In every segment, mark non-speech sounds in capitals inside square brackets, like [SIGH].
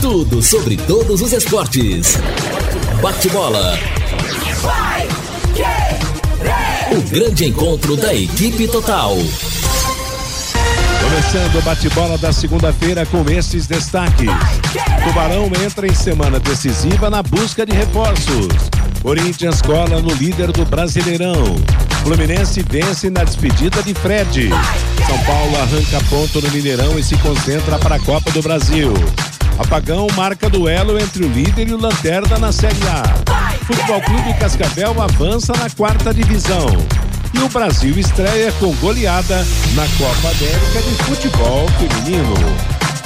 Tudo sobre todos os esportes. Bate-bola. O grande encontro da equipe total. Começando o bate-bola da segunda-feira com esses destaques. Tubarão entra em semana decisiva na busca de reforços. Corinthians cola no líder do Brasileirão. Fluminense vence na despedida de Fred. São Paulo arranca ponto no Mineirão e se concentra para a Copa do Brasil. Apagão marca duelo entre o líder e o Lanterna na Série A. Futebol Clube Cascavel avança na quarta divisão. E o Brasil estreia com goleada na Copa América de Futebol Feminino.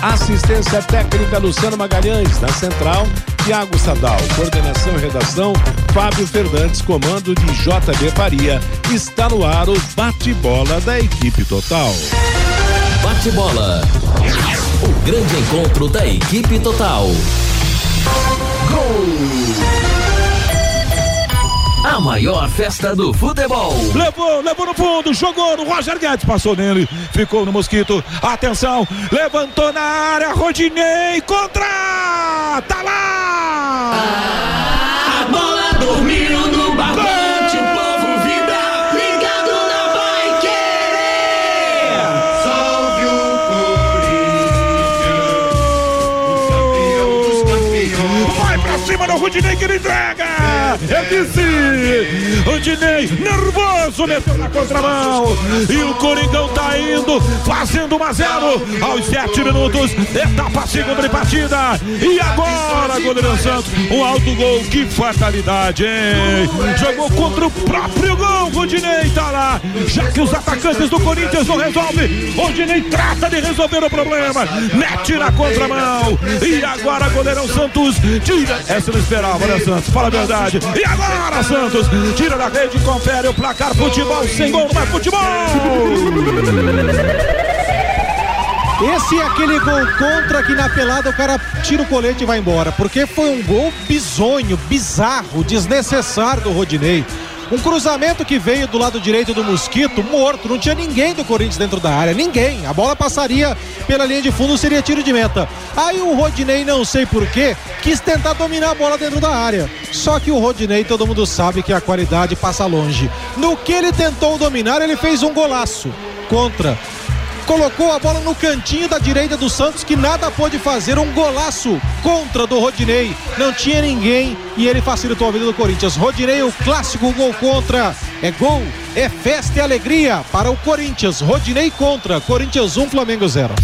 Assistência técnica Luciano Magalhães, na central, Tiago Sadal. Coordenação e redação, Fábio Fernandes, comando de JB Faria. Está no ar o bate-bola da equipe total. Bate-bola. O grande encontro da equipe total. Gol! A maior festa do futebol. Levou, levou no fundo, jogou no Roger Guedes, passou nele, ficou no Mosquito. Atenção, levantou na área, Rodinei contra! Tá lá! A Cima do Rodinei que ele entrega! Eu disse! Rodinei, nervoso, meteu na contramão. E o Coringão tá indo, fazendo 1 a 0 aos 7 minutos. Etapa segunda de partida. E agora, goleiro Santos, um alto gol. Que fatalidade, hein? Jogou contra o próprio gol. Rodinei tá lá. Já que os atacantes do Corinthians não resolvem, Rodinei trata de resolver o problema. Mete na contramão. E agora, goleirão Santos tira. Essa não esperava, né, Santos? Fala a verdade. E agora, Santos, tira da rede confere o placar. Futebol sem gol, mas futebol! Esse é aquele gol contra que na pelada o cara tira o colete e vai embora. Porque foi um gol bizonho, bizarro, desnecessário do Rodinei. Um cruzamento que veio do lado direito do Mosquito, morto. Não tinha ninguém do Corinthians dentro da área, ninguém. A bola passaria pela linha de fundo, seria tiro de meta. Aí o Rodinei, não sei porquê, quis tentar dominar a bola dentro da área. Só que o Rodinei, todo mundo sabe que a qualidade passa longe. No que ele tentou dominar, ele fez um golaço contra colocou a bola no cantinho da direita do Santos que nada pôde fazer, um golaço contra do Rodinei. Não tinha ninguém e ele facilitou a vida do Corinthians. Rodinei, o clássico gol contra. É gol, é festa e alegria para o Corinthians. Rodinei contra, Corinthians 1, Flamengo 0.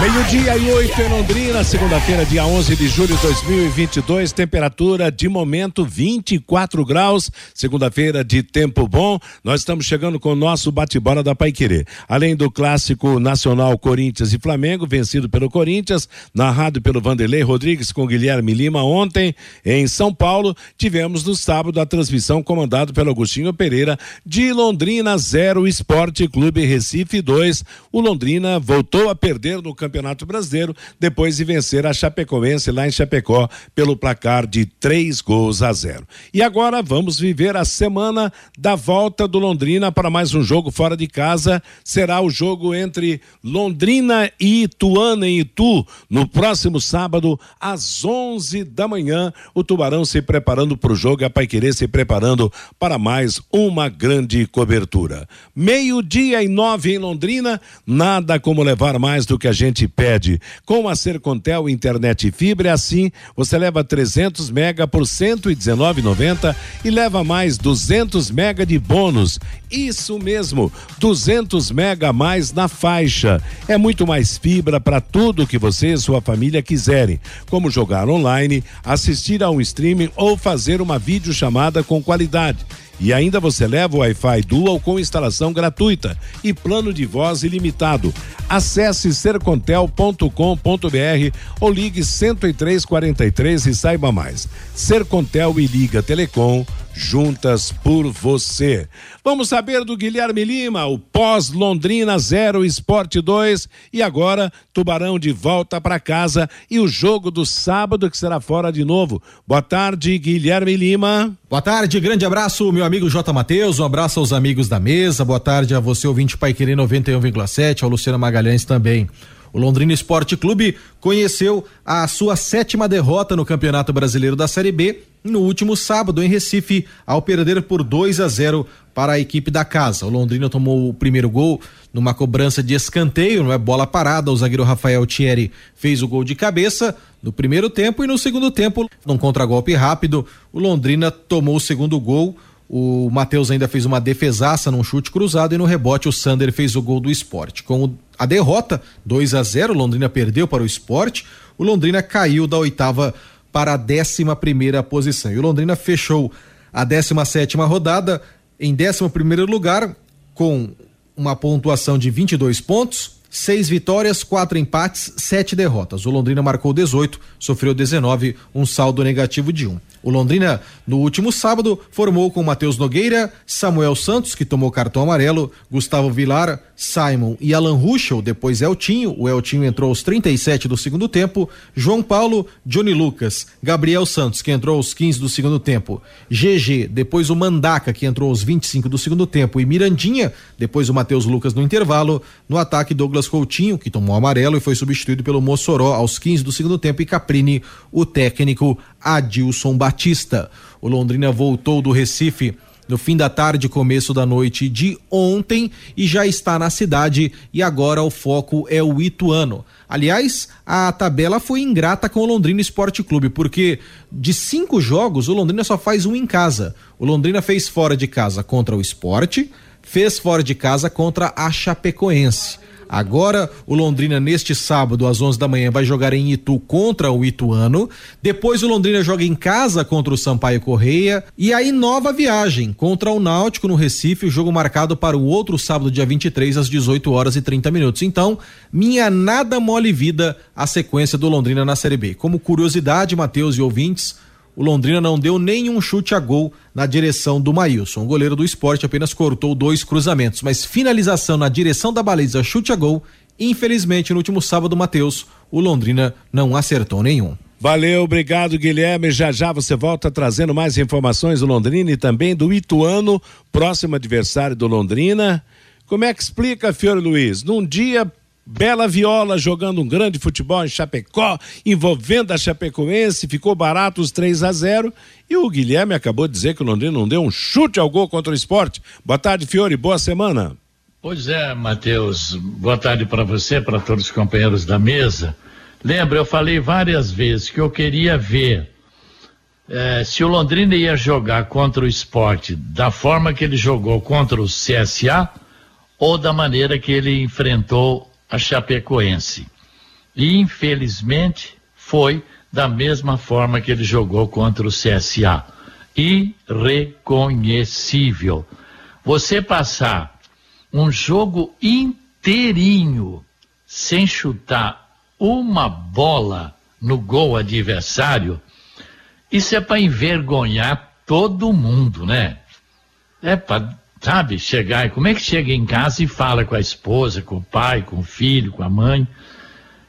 Meio-dia e oito em Londrina, segunda-feira, dia 11 de julho de 2022. Temperatura de momento 24 graus. Segunda-feira de tempo bom. Nós estamos chegando com o nosso bate-bola da Paiquerê. Além do clássico nacional Corinthians e Flamengo, vencido pelo Corinthians, narrado pelo Vanderlei Rodrigues com Guilherme Lima ontem em São Paulo. Tivemos no sábado a transmissão comandado pelo Agostinho Pereira de Londrina 0, Esporte Clube Recife 2. O Londrina voltou a perder no Campeonato Brasileiro, depois de vencer a Chapecoense lá em Chapecó pelo placar de três gols a zero. E agora vamos viver a semana da volta do Londrina para mais um jogo fora de casa. Será o jogo entre Londrina e Ituano em Itu no próximo sábado às 11 da manhã. O Tubarão se preparando para o jogo, a Paiquerê se preparando para mais uma grande cobertura. Meio-dia e nove em Londrina, nada como levar mais do que a gente pede. Com a Sercontel Internet e Fibra, é assim, você leva 300 mega por 119,90 e leva mais 200 mega de bônus. Isso mesmo, 200 mega a mais na faixa. É muito mais fibra para tudo que você e sua família quiserem, como jogar online, assistir a um streaming ou fazer uma videochamada com qualidade. E ainda você leva o Wi-Fi Dual com instalação gratuita e plano de voz ilimitado. Acesse sercontel.com.br ou ligue 10343 e saiba mais. Sercontel e Liga Telecom juntas por você. Vamos saber do Guilherme Lima, o pós-Londrina 0, Esporte 2 e agora Tubarão de volta para casa e o jogo do sábado que será fora de novo. Boa tarde, Guilherme Lima. Boa tarde, grande abraço, meu amigo J. Matheus, um abraço aos amigos da mesa, boa tarde a você, ouvinte Pai Querer 91,7, ao Luciano Magalhães também. O Londrina Esporte Clube conheceu a sua sétima derrota no Campeonato Brasileiro da Série B no último sábado em Recife, ao perder por 2 a 0 para a equipe da casa. O Londrina tomou o primeiro gol numa cobrança de escanteio, não é bola parada. O zagueiro Rafael Thierry fez o gol de cabeça no primeiro tempo e no segundo tempo, num contragolpe rápido, o Londrina tomou o segundo gol. O Matheus ainda fez uma defesaça num chute cruzado e no rebote o Sander fez o gol do esporte. Com a derrota, 2 a 0 Londrina perdeu para o esporte. O Londrina caiu da oitava para a décima primeira posição. E o Londrina fechou a 17 sétima rodada em décimo primeiro lugar com uma pontuação de 22 pontos seis vitórias, quatro empates, sete derrotas. O Londrina marcou 18, sofreu 19, um saldo negativo de um. O Londrina, no último sábado, formou com Matheus Nogueira, Samuel Santos, que tomou cartão amarelo, Gustavo Vilar, Simon e Alan Ruschel, depois Eltinho, o Eltinho entrou aos 37 do segundo tempo, João Paulo, Johnny Lucas, Gabriel Santos, que entrou aos 15 do segundo tempo, GG, depois o Mandaca, que entrou aos 25 do segundo tempo, e Mirandinha, depois o Matheus Lucas no intervalo, no ataque Douglas Coutinho, que tomou amarelo e foi substituído pelo Mossoró aos 15 do segundo tempo, e Caprini, o técnico Adilson Batista. O Londrina voltou do Recife no fim da tarde, começo da noite de ontem e já está na cidade e agora o foco é o Ituano. Aliás, a tabela foi ingrata com o Londrina Esporte Clube, porque de cinco jogos o Londrina só faz um em casa. O Londrina fez fora de casa contra o Esporte, fez fora de casa contra a Chapecoense. Agora, o Londrina, neste sábado, às 11 da manhã, vai jogar em Itu contra o Ituano. Depois, o Londrina joga em casa contra o Sampaio Correia. E aí, nova viagem contra o Náutico no Recife. O jogo marcado para o outro sábado, dia 23, às 18 horas e 30 minutos. Então, minha nada mole vida a sequência do Londrina na Série B. Como curiosidade, Matheus e ouvintes o Londrina não deu nenhum chute a gol na direção do Maílson. O goleiro do esporte apenas cortou dois cruzamentos, mas finalização na direção da baliza, chute a gol. Infelizmente, no último sábado, Matheus, o Londrina não acertou nenhum. Valeu, obrigado Guilherme. Já já você volta trazendo mais informações do Londrina e também do Ituano, próximo adversário do Londrina. Como é que explica, Fiore Luiz? Num dia Bela Viola jogando um grande futebol em Chapecó, envolvendo a Chapecoense, ficou barato os 3 a 0 e o Guilherme acabou de dizer que o Londrina não deu um chute ao gol contra o esporte. Boa tarde, Fiore, boa semana. Pois é, Matheus, boa tarde para você, para todos os companheiros da mesa. Lembra, eu falei várias vezes que eu queria ver eh, se o Londrina ia jogar contra o esporte da forma que ele jogou contra o CSA ou da maneira que ele enfrentou a Chapecoense. E, infelizmente, foi da mesma forma que ele jogou contra o CSA. Irreconhecível. Você passar um jogo inteirinho sem chutar uma bola no gol adversário, isso é para envergonhar todo mundo, né? É para sabe? Chegar, como é que chega em casa e fala com a esposa, com o pai, com o filho, com a mãe?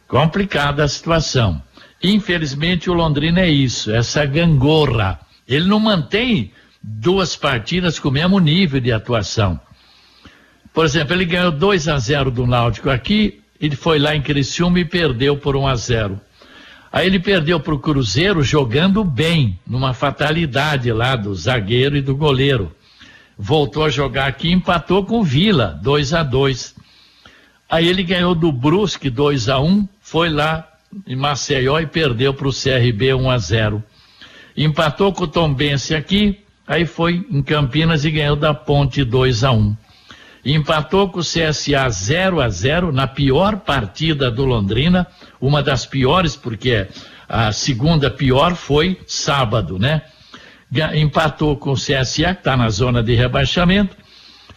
Complicada a situação. Infelizmente o Londrina é isso, essa gangorra. Ele não mantém duas partidas com o mesmo nível de atuação. Por exemplo, ele ganhou 2 a 0 do Náutico aqui, ele foi lá em Criciúma e perdeu por 1 um a 0. Aí ele perdeu para o Cruzeiro jogando bem, numa fatalidade lá do zagueiro e do goleiro voltou a jogar aqui, empatou com o Vila, 2 a 2 Aí ele ganhou do Brusque 2 a 1 foi lá em Maceió e perdeu para o CRB 1 a 0 Empatou com o Tombense aqui, aí foi em Campinas e ganhou da Ponte 2 a 1 Empatou com o CSA 0 a 0 na pior partida do Londrina, uma das piores, porque a segunda pior foi sábado, né? Empatou com o CSA, que está na zona de rebaixamento,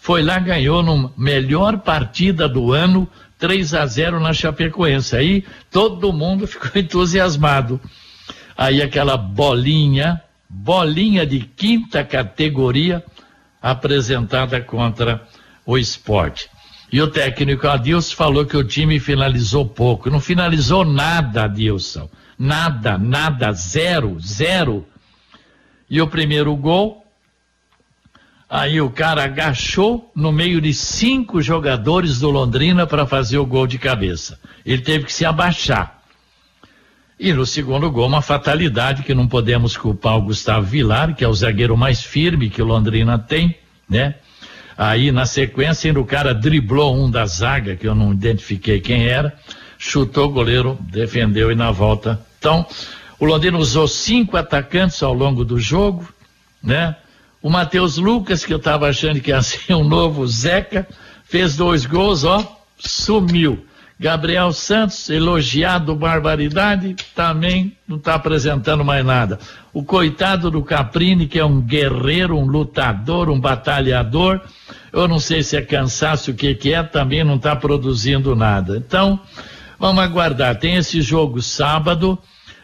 foi lá, ganhou no melhor partida do ano, 3 a 0 na Chapecoense. Aí todo mundo [LAUGHS] ficou entusiasmado. Aí aquela bolinha bolinha de quinta categoria apresentada contra o esporte. E o técnico Adilson falou que o time finalizou pouco. Não finalizou nada, Adilson. Nada, nada, zero, zero. E o primeiro gol, aí o cara agachou no meio de cinco jogadores do Londrina para fazer o gol de cabeça. Ele teve que se abaixar. E no segundo gol, uma fatalidade que não podemos culpar o Gustavo Vilar, que é o zagueiro mais firme que o Londrina tem, né? Aí na sequência, o cara driblou um da zaga, que eu não identifiquei quem era, chutou o goleiro, defendeu e na volta. Então, o Londrina usou cinco atacantes ao longo do jogo, né? O Matheus Lucas, que eu estava achando que ia [LAUGHS] ser um novo Zeca, fez dois gols, ó, sumiu. Gabriel Santos, elogiado barbaridade, também não está apresentando mais nada. O coitado do Caprini, que é um guerreiro, um lutador, um batalhador, eu não sei se é cansaço, o que, que é, também não está produzindo nada. Então, vamos aguardar. Tem esse jogo sábado,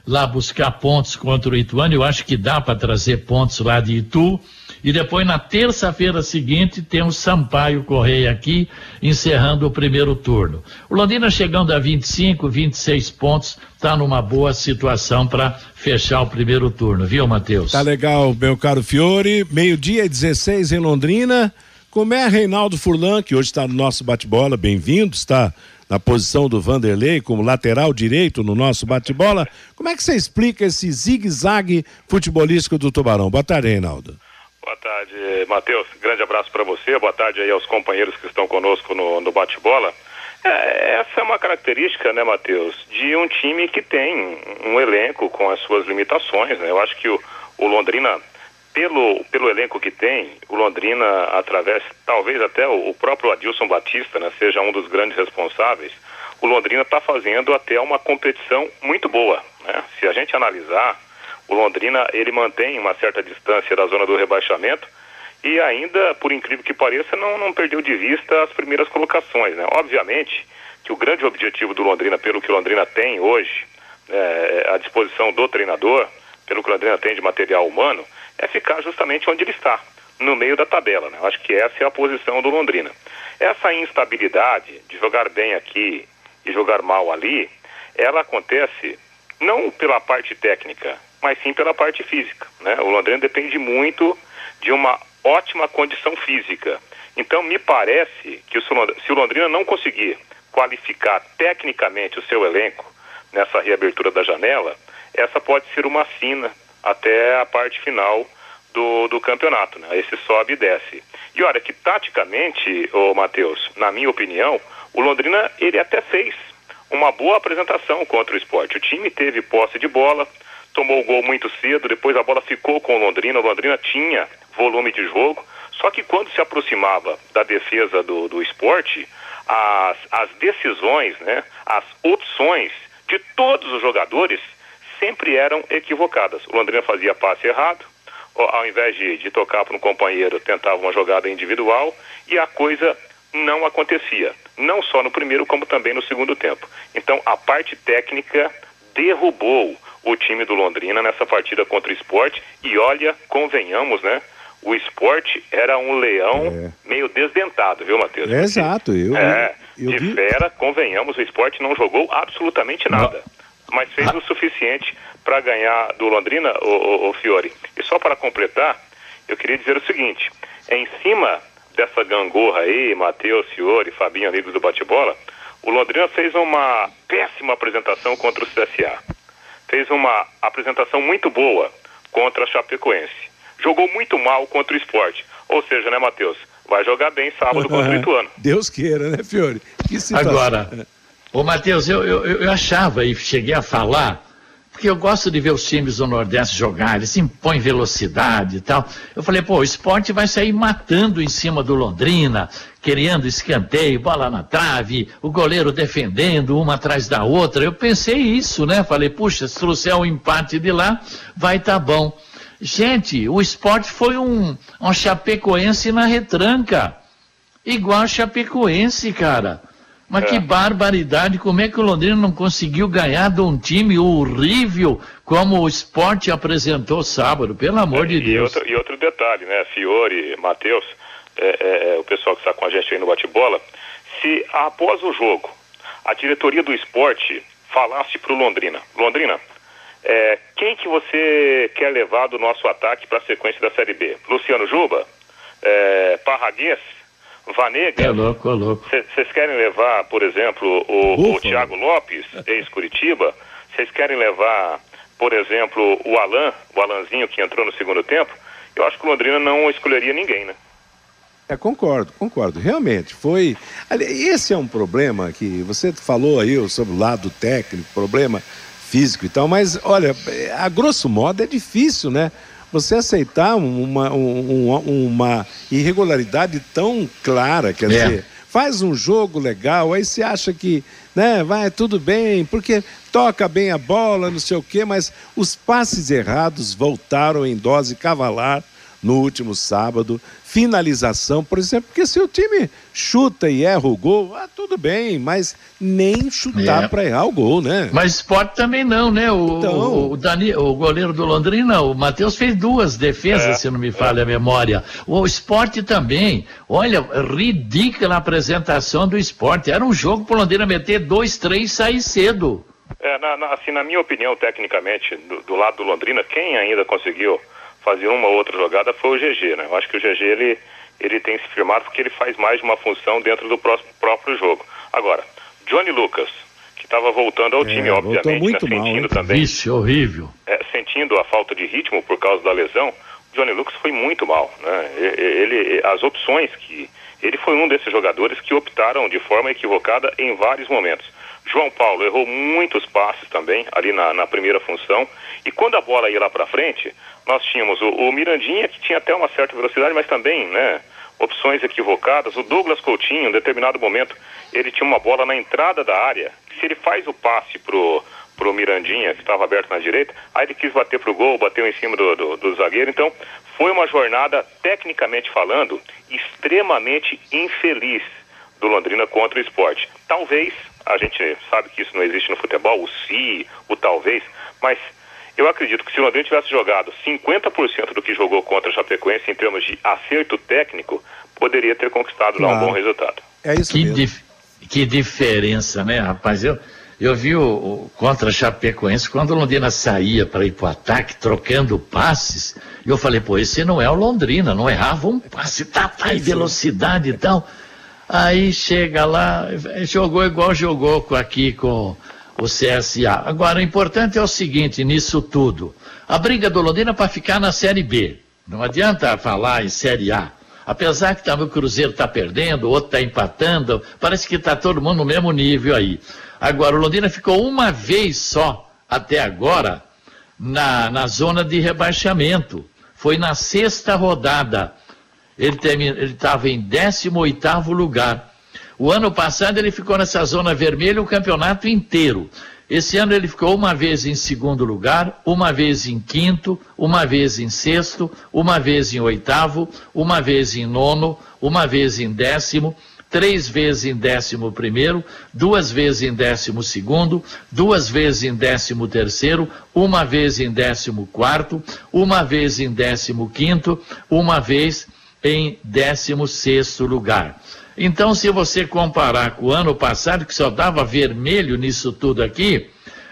lá buscar pontos contra o Ituano. Eu acho que dá para trazer pontos lá de Itu. E depois, na terça-feira seguinte, tem o Sampaio Correia aqui, encerrando o primeiro turno. O Londrina chegando a 25, 26 pontos, está numa boa situação para fechar o primeiro turno, viu, Matheus? Tá legal, meu caro Fiore. Meio-dia 16 em Londrina. Como é Reinaldo Furlan, que hoje está no nosso bate-bola, bem-vindo, está na posição do Vanderlei como lateral direito no nosso bate-bola. Como é que você explica esse zigue-zague futebolístico do Tubarão? Boa tarde, Reinaldo. Boa tarde, Matheus. Grande abraço para você. Boa tarde aí aos companheiros que estão conosco no, no bate-bola. É, essa é uma característica, né, Matheus, de um time que tem um elenco com as suas limitações. Né? Eu acho que o, o Londrina, pelo, pelo elenco que tem, o Londrina, através, talvez até o, o próprio Adilson Batista, né, seja um dos grandes responsáveis, o Londrina está fazendo até uma competição muito boa. Né? Se a gente analisar o Londrina, ele mantém uma certa distância da zona do rebaixamento e ainda, por incrível que pareça, não, não perdeu de vista as primeiras colocações, né? Obviamente que o grande objetivo do Londrina, pelo que o Londrina tem hoje, é, à disposição do treinador, pelo que o Londrina tem de material humano, é ficar justamente onde ele está, no meio da tabela, né? Acho que essa é a posição do Londrina. Essa instabilidade de jogar bem aqui e jogar mal ali, ela acontece não pela parte técnica, mas sim pela parte física. Né? O Londrina depende muito de uma ótima condição física. Então, me parece que se o Londrina não conseguir qualificar tecnicamente o seu elenco nessa reabertura da janela, essa pode ser uma sina até a parte final do, do campeonato, né? Esse sobe e desce. E olha que taticamente, ô Matheus, na minha opinião, o Londrina ele até fez uma boa apresentação contra o esporte. O time teve posse de bola, tomou o gol muito cedo, depois a bola ficou com o Londrina, o Londrina tinha volume de jogo, só que quando se aproximava da defesa do, do esporte, as, as decisões, né, as opções de todos os jogadores sempre eram equivocadas. O Londrina fazia passe errado, ao invés de, de tocar para um companheiro, tentava uma jogada individual e a coisa não acontecia, não só no primeiro, como também no segundo tempo. Então, a parte técnica derrubou o time do Londrina nessa partida contra o esporte. E olha, convenhamos, né? O esporte era um leão é. meio desdentado, viu, Matheus? É, exato, eu. É, eu de vi... fera, convenhamos, o esporte não jogou absolutamente nada. Não. Mas fez ah. o suficiente para ganhar do Londrina, o, o, o Fiore. E só para completar, eu queria dizer o seguinte: em cima dessa gangorra aí, Matheus, Fiore, Fabinho, amigos do bate-bola, o Londrina fez uma péssima apresentação contra o CSA fez uma apresentação muito boa contra a Chapecoense. Jogou muito mal contra o esporte. Ou seja, né, Matheus? Vai jogar bem sábado contra o Ituano. Deus queira, né, Fiore? Agora, ô Matheus, eu, eu, eu achava e cheguei a falar porque eu gosto de ver os times do Nordeste jogar, eles impõem velocidade e tal. Eu falei, pô, o esporte vai sair matando em cima do Londrina, querendo escanteio, bola na trave, o goleiro defendendo uma atrás da outra. Eu pensei isso, né? Falei, puxa, se trouxer um empate de lá, vai tá bom. Gente, o esporte foi um, um chapecoense na retranca. Igual a chapecoense, cara. Mas É. que barbaridade, como é que o Londrina não conseguiu ganhar de um time horrível como o esporte apresentou sábado, pelo amor de e, Deus. outro, e outro detalhe, né? Fiore, Matheus, é, é, é, o pessoal que está com a gente aí no bate-bola, se após o jogo a diretoria do esporte falasse para o Londrina, Londrina, é, quem que você quer levar do nosso ataque para a sequência da Série B? Luciano Juba? É, Parraguês? Vanega? É louco, é louco. Vocês querem levar, por exemplo, o, o. Thiago Lopes, ex-Curitiba? Vocês querem levar, por exemplo, o Alan, o Alanzinho que entrou no segundo tempo? Eu acho que o Londrina não escolheria ninguém, né? É, concordo, concordo. Realmente, foi. Esse é um problema que você falou aí sobre o lado técnico, problema físico e tal, mas olha, a grosso modo é difícil, né? Você aceitar uma, um- um- uma irregularidade tão clara, quer É. dizer, faz um jogo legal, aí você acha que, né, vai tudo bem, porque toca bem a bola, não sei o quê, mas os passes errados voltaram em dose cavalar no último sábado. Finalização, por exemplo, porque se o time chuta e erra o gol, ah, tudo bem, mas nem chutar É. para errar o gol, né? Mas esporte também não, né? O, Então. o, o Dani, o goleiro do Londrina, o Matheus, fez duas defesas, É, se não me falha a memória. O esporte também. Olha, ridícula a apresentação do esporte. Era um jogo pro Londrina meter dois, três e sair cedo. É, na, na- assim, na minha opinião, tecnicamente, do, do lado do Londrina, quem ainda conseguiu fazer uma ou outra jogada foi o GG, né? Eu acho que o GG, ele, ele tem se firmado porque ele faz mais de uma função dentro do próximo, próprio jogo. Agora, Johnny Lucas, que estava voltando ao É, time, obviamente, muito né, mal, sentindo hein? também, Vixe, horrível. é, sentindo a falta de ritmo por causa da lesão, o Johnny Lucas foi muito mal, né? Ele, as opções que ele foi um desses jogadores que optaram de forma equivocada em vários momentos. João Paulo errou muitos passes também ali na, na primeira função e quando a bola ia lá para frente, nós tínhamos o, o Mirandinha que tinha até uma certa velocidade, mas também, né? Opções equivocadas. O Douglas Coutinho, em determinado momento, ele tinha uma bola na entrada da área. Se ele faz o passe pro pro Mirandinha, que estava aberto na direita, aí ele quis bater pro gol, bateu em cima do, do, do zagueiro, então foi uma jornada, tecnicamente falando, extremamente infeliz do Londrina contra o esporte. Talvez, a gente sabe que isso não existe no futebol, o se, o talvez, mas eu acredito que se o Londrina tivesse jogado 50% do que jogou contra a Chapecoense em termos de acerto técnico, poderia ter conquistado lá um Claro. bom resultado. É isso Que, mesmo. dif- que diferença, né, rapaz? Eu, eu vi o, o contra a Chapecoense, quando o Londrina saía para ir para o ataque, trocando passes, e eu falei, pô, esse não é o Londrina, não errava um passe, tá, tá, em velocidade e tal. Aí chega lá, jogou igual jogou aqui com o CSA. Agora, o importante é o seguinte, nisso tudo, a briga do Londrina para ficar na Série B. Não adianta falar em Série A. Apesar que também o Cruzeiro está perdendo, o outro está empatando, parece que está todo mundo no mesmo nível aí. Agora, o Londrina ficou uma vez só, até agora, na, na zona de rebaixamento. Foi na sexta rodada. Ele estava em 18º lugar. O ano passado ele ficou nessa zona vermelha o campeonato inteiro. Esse ano ele ficou uma vez em segundo lugar, uma vez em quinto, uma vez em sexto, uma vez em oitavo, uma vez em nono, uma vez em décimo, três vezes em décimo primeiro, duas vezes em décimo segundo, duas vezes em décimo terceiro, uma vez em décimo quarto, uma vez em décimo quinto, uma vez em décimo sexto lugar. Então, se você comparar com o ano passado, que só dava vermelho nisso tudo aqui,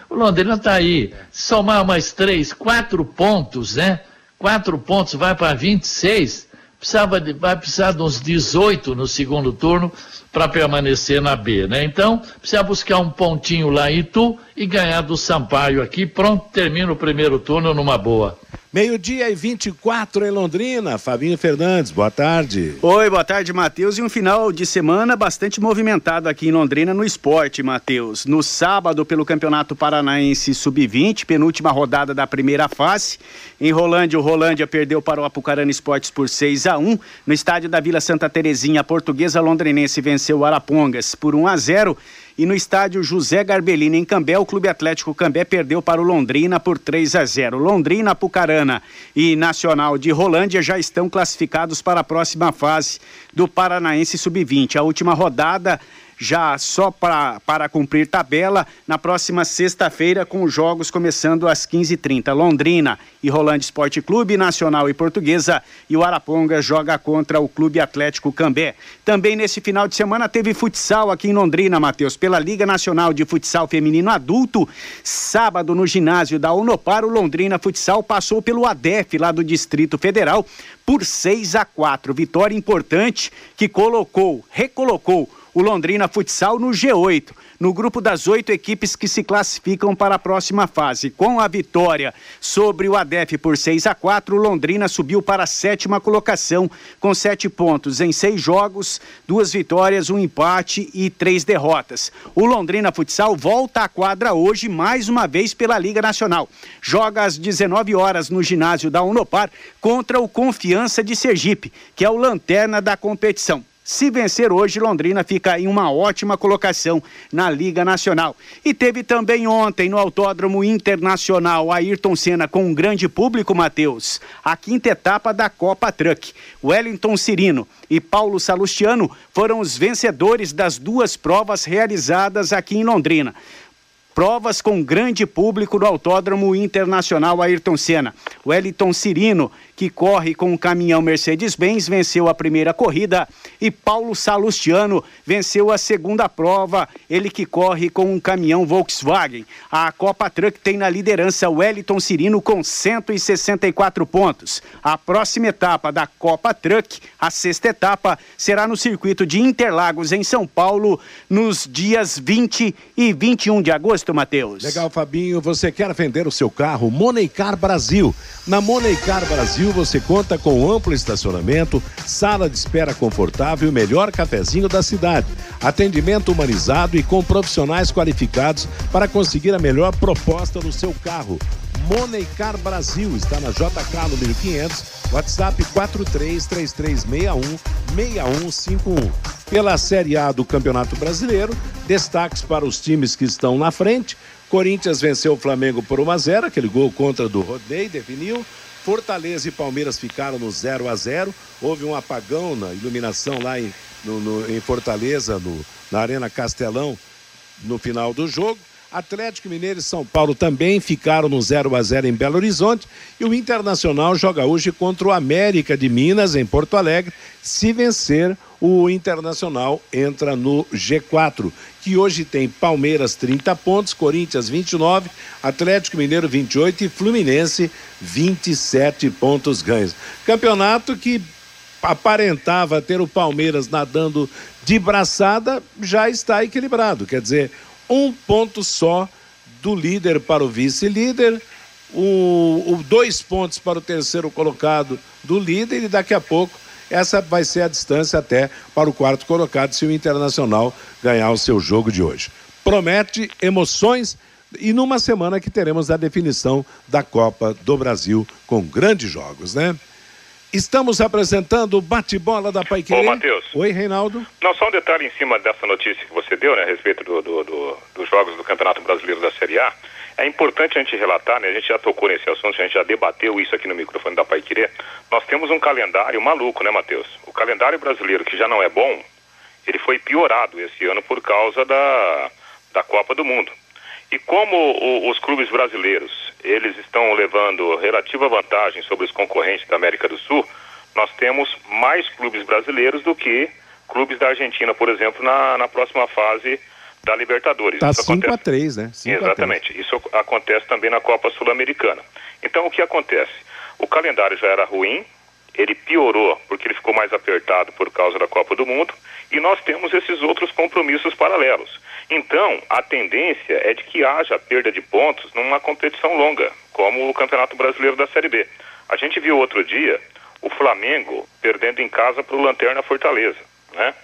o Londrina está aí. Somar mais três, quatro pontos, né? Quatro pontos vai para 26. Precisava de, vai precisar de uns 18 no segundo turno para permanecer na B, né? Então, precisa buscar um pontinho lá em Itu e ganhar do Sampaio aqui. Pronto, termina o primeiro turno numa boa. Meio-dia e 24 em Londrina. Fabinho Fernandes, boa tarde. Oi, boa tarde, Matheus. E um final de semana bastante movimentado aqui em Londrina no esporte, Matheus. No sábado, pelo Campeonato Paranaense Sub-20, penúltima rodada da primeira fase. Em Rolândia, o Rolândia perdeu para o Apucarana Esportes por 6 a 1 No estádio da Vila Santa Terezinha, a portuguesa londrinense venceu o Arapongas por 1 a 0 e no estádio José Garbellini, em Cambé, o Clube Atlético Cambé perdeu para o Londrina por 3 a 0. Londrina, Apucarana e Nacional de Rolândia já estão classificados para a próxima fase do Paranaense Sub-20. A última rodada já só pra, para cumprir tabela na próxima sexta-feira, com os jogos começando às 15h30. Londrina e Rolante Esporte Clube, Nacional e Portuguesa. E o Araponga joga contra o Clube Atlético Cambé. Também nesse final de semana teve futsal aqui em Londrina, Matheus, pela Liga Nacional de Futsal Feminino Adulto. Sábado, no ginásio da Unopar, o Londrina Futsal passou pelo ADEF, lá do Distrito Federal, por 6 a 4. Vitória importante que colocou, recolocou o Londrina Futsal no G8, no grupo das oito equipes que se classificam para a próxima fase. Com a vitória sobre o ADEF por 6 a 4, o Londrina subiu para a sétima colocação, com sete pontos em seis jogos, duas vitórias, um empate e três derrotas. O Londrina Futsal volta à quadra hoje, mais uma vez pela Liga Nacional. Joga às 19 horas no ginásio da Unopar contra o Confiança de Sergipe, que é o lanterna da competição. Se vencer hoje, Londrina fica em uma ótima colocação na Liga Nacional. E teve também ontem no Autódromo Internacional Ayrton Senna com um grande público, Matheus, a quinta etapa da Copa Truck. Wellington Cirino e Paulo Salustiano foram os vencedores das duas provas realizadas aqui em Londrina provas com grande público no Autódromo Internacional Ayrton Senna. Wellington Cirino, que corre com o caminhão Mercedes-Benz, venceu a primeira corrida e Paulo Salustiano venceu a segunda prova, ele que corre com um caminhão Volkswagen. A Copa Truck tem na liderança Wellington Cirino com 164 pontos. A próxima etapa da Copa Truck, a sexta etapa, será no circuito de Interlagos, em São Paulo, nos dias 20 e 21 de agosto, Matheus. Legal, Fabinho. Você quer vender o seu carro? Moneycar Brasil. Na Moneycar Brasil você conta com amplo estacionamento, sala de espera confortável e o melhor cafezinho da cidade. Atendimento humanizado e com profissionais qualificados para conseguir a melhor proposta do seu carro. Moneycar Brasil está na JK número 500, WhatsApp 4333616151. Pela Série A do Campeonato Brasileiro, destaques para os times que estão na frente. Corinthians venceu o Flamengo por 1 a 0, aquele gol contra do Rodney definiu. Fortaleza e Palmeiras ficaram no 0 a 0. Houve um apagão na iluminação lá em, no, no, em Fortaleza, no, na Arena Castelão, no final do jogo. Atlético Mineiro e São Paulo também ficaram no 0 a 0 em Belo Horizonte e o Internacional joga hoje contra o América de Minas em Porto Alegre. Se vencer, o Internacional entra no G4, que hoje tem Palmeiras 30 pontos, Corinthians 29, Atlético Mineiro 28 e Fluminense 27 pontos ganhos. Campeonato que aparentava ter o Palmeiras nadando de braçada, já está equilibrado. Quer dizer, um ponto só do líder para o vice-líder, o, o, dois pontos para o terceiro colocado do líder e daqui a pouco essa vai ser a distância até para o quarto colocado se o Internacional ganhar o seu jogo de hoje. Promete emoções e numa semana que teremos a definição da Copa do Brasil com grandes jogos, né? Estamos apresentando o bate-bola da Paiquerê. Ô, Matheus. Oi, Reinaldo. Não, só um detalhe em cima dessa notícia que você deu, né, a respeito do, do, do, dos jogos do Campeonato Brasileiro da Série A. É importante a gente relatar, né, a gente já tocou nesse assunto, a gente já debateu isso aqui no microfone da Paiquerê. Nós temos um calendário maluco, né, Matheus? O calendário brasileiro, que já não é bom, ele foi piorado esse ano por causa da, da Copa do Mundo. E como o, os clubes brasileiros, eles estão levando relativa vantagem sobre os concorrentes da América do Sul, nós temos mais clubes brasileiros do que clubes da Argentina, por exemplo, na, na próxima fase da Libertadores. Tá 5 a 3, né? Cinco Exatamente. Isso acontece também na Copa Sul-Americana. Então, o que acontece? O calendário já era ruim, ele piorou porque ele ficou mais apertado por causa da Copa do Mundo, e nós temos esses outros compromissos paralelos. Então, a tendência é de que haja perda de pontos numa competição longa, como o Campeonato Brasileiro da Série B. A gente viu outro dia o Flamengo perdendo em casa para o Lanterna Fortaleza, né?